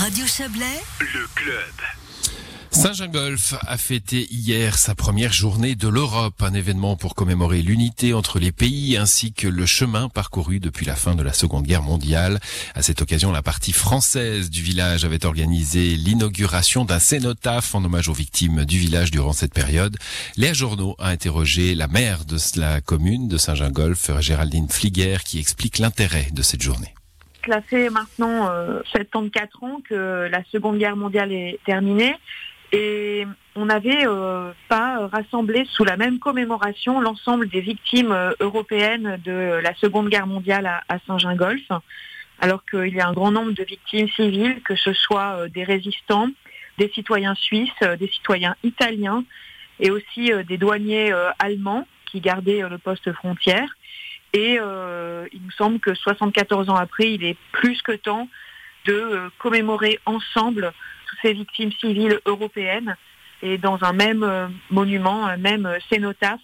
Radio Chablais, le club. Saint-Gingolf a fêté hier sa première journée de l'Europe, un événement pour commémorer l'unité entre les pays ainsi que le chemin parcouru depuis la fin de la Seconde Guerre mondiale. À cette occasion, la partie française du village avait organisé l'inauguration d'un cénotaphe en hommage aux victimes du village durant cette période. Léa Journaux a interrogé la maire de la commune de Saint-Gingolf, Géraldine Fliguer, qui explique l'intérêt de cette journée. Cela fait maintenant euh, 74 ans que la Seconde Guerre mondiale est terminée et on n'avait euh, pas rassemblé sous la même commémoration l'ensemble des victimes euh, européennes de la Seconde Guerre mondiale à, à Saint-Gingolf, alors qu'il y a un grand nombre de victimes civiles, que ce soit euh, des résistants, des citoyens suisses, euh, des citoyens italiens et aussi euh, des douaniers euh, allemands qui gardaient le poste frontière. Et il me semble que 74 ans après, il est plus que temps de commémorer ensemble toutes ces victimes civiles européennes et dans un même euh, monument, un même euh, cénotaphe.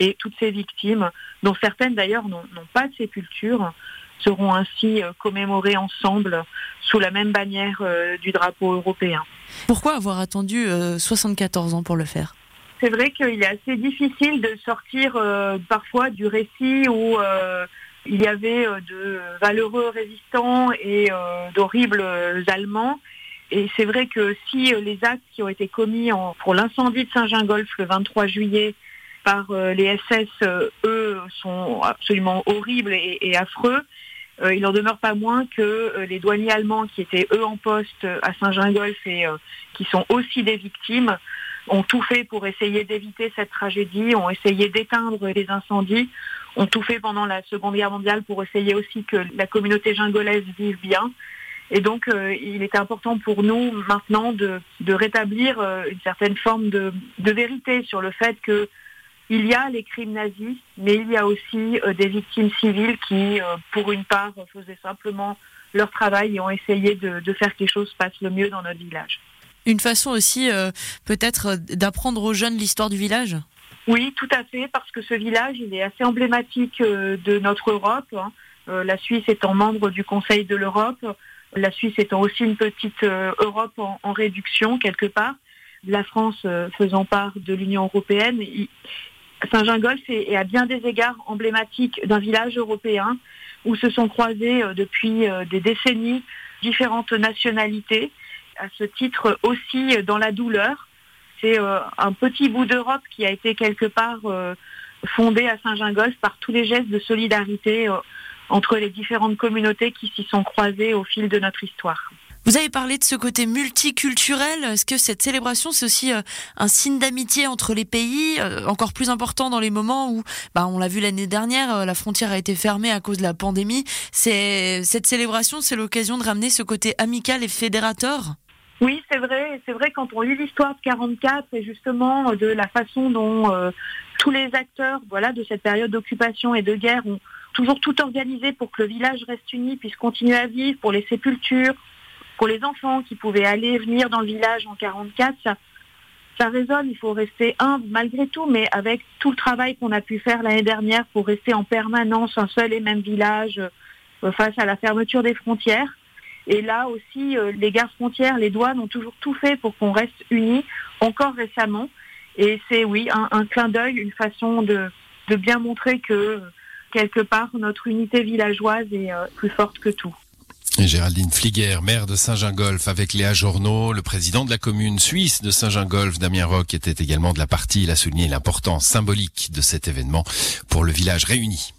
Et toutes ces victimes, dont certaines d'ailleurs n'ont pas de sépulture, seront ainsi euh, commémorées ensemble sous la même bannière du drapeau européen. Pourquoi avoir attendu 74 ans pour le faire? C'est vrai qu'il est assez difficile de sortir parfois du récit où il y avait de valeureux résistants et d'horribles Allemands. Et c'est vrai que si les actes qui ont été commis pour l'incendie de Saint-Gingolf le 23 juillet par euh, les SS, euh, eux, sont absolument horribles et, et affreux, euh, il n'en demeure pas moins que les douaniers allemands qui étaient eux en poste à Saint-Gingolf et qui sont aussi des victimes ont tout fait pour essayer d'éviter cette tragédie, ont essayé d'éteindre les incendies, ont tout fait pendant la Seconde Guerre mondiale pour essayer aussi que la communauté gingolaise vive bien. Et donc, euh, il est important pour nous maintenant de, rétablir euh, une certaine forme de, de, vérité sur le fait que il y a les crimes nazis, mais il y a aussi euh, des victimes civiles qui, pour une part, faisaient simplement leur travail et ont essayé de, de, faire que les choses passent le mieux dans notre village. Une façon aussi, peut-être, d'apprendre aux jeunes l'histoire du village? Oui, tout à fait, parce que ce village, il est assez emblématique de notre Europe. Hein. la Suisse étant membre du Conseil de l'Europe, la Suisse étant aussi une petite euh, Europe en, en, réduction quelque part, la France euh, faisant part de l'Union européenne. Saint-Gingolf est, à bien des égards emblématique d'un village européen où se sont croisées euh, depuis des décennies différentes nationalités. À ce titre aussi dans la douleur, c'est un petit bout d'Europe qui a été quelque part fondé à Saint-Gingolf par tous les gestes de solidarité entre les différentes communautés qui s'y sont croisées au fil de notre histoire. Vous avez parlé de ce côté multiculturel. Est-ce que cette célébration, c'est aussi euh, un signe d'amitié entre les pays, euh, encore plus important dans les moments où, bah, on l'a vu l'année dernière, euh, la frontière a été fermée à cause de la pandémie? C'est cette célébration, c'est l'occasion de ramener ce côté amical et fédérateur? Oui, c'est vrai. C'est vrai quand on lit l'histoire de 44 et justement de la façon dont euh, tous les acteurs, voilà, de cette période d'occupation et de guerre ont toujours tout organisé pour que le village reste uni, puisse continuer à vivre, pour les sépultures, pour les enfants qui pouvaient aller venir dans le village en 44. Ça, ça résonne. Il faut rester humble malgré tout, mais avec tout le travail qu'on a pu faire l'année dernière pour rester en permanence un seul et même village euh, face à la fermeture des frontières. Et là aussi, euh, les gardes frontières, les douanes ont toujours tout fait pour qu'on reste unis, encore récemment. Et c'est oui, un, clin d'œil, une façon de, de, bien montrer que quelque part notre unité villageoise est euh, plus forte que tout. Et Géraldine Fliguer, maire de Saint-Gingolf, avec Léa Journeau, le président de la commune suisse de Saint-Gingolf, Damien Roch, était également de la partie. Il a souligné l'importance symbolique de cet événement pour le village réuni.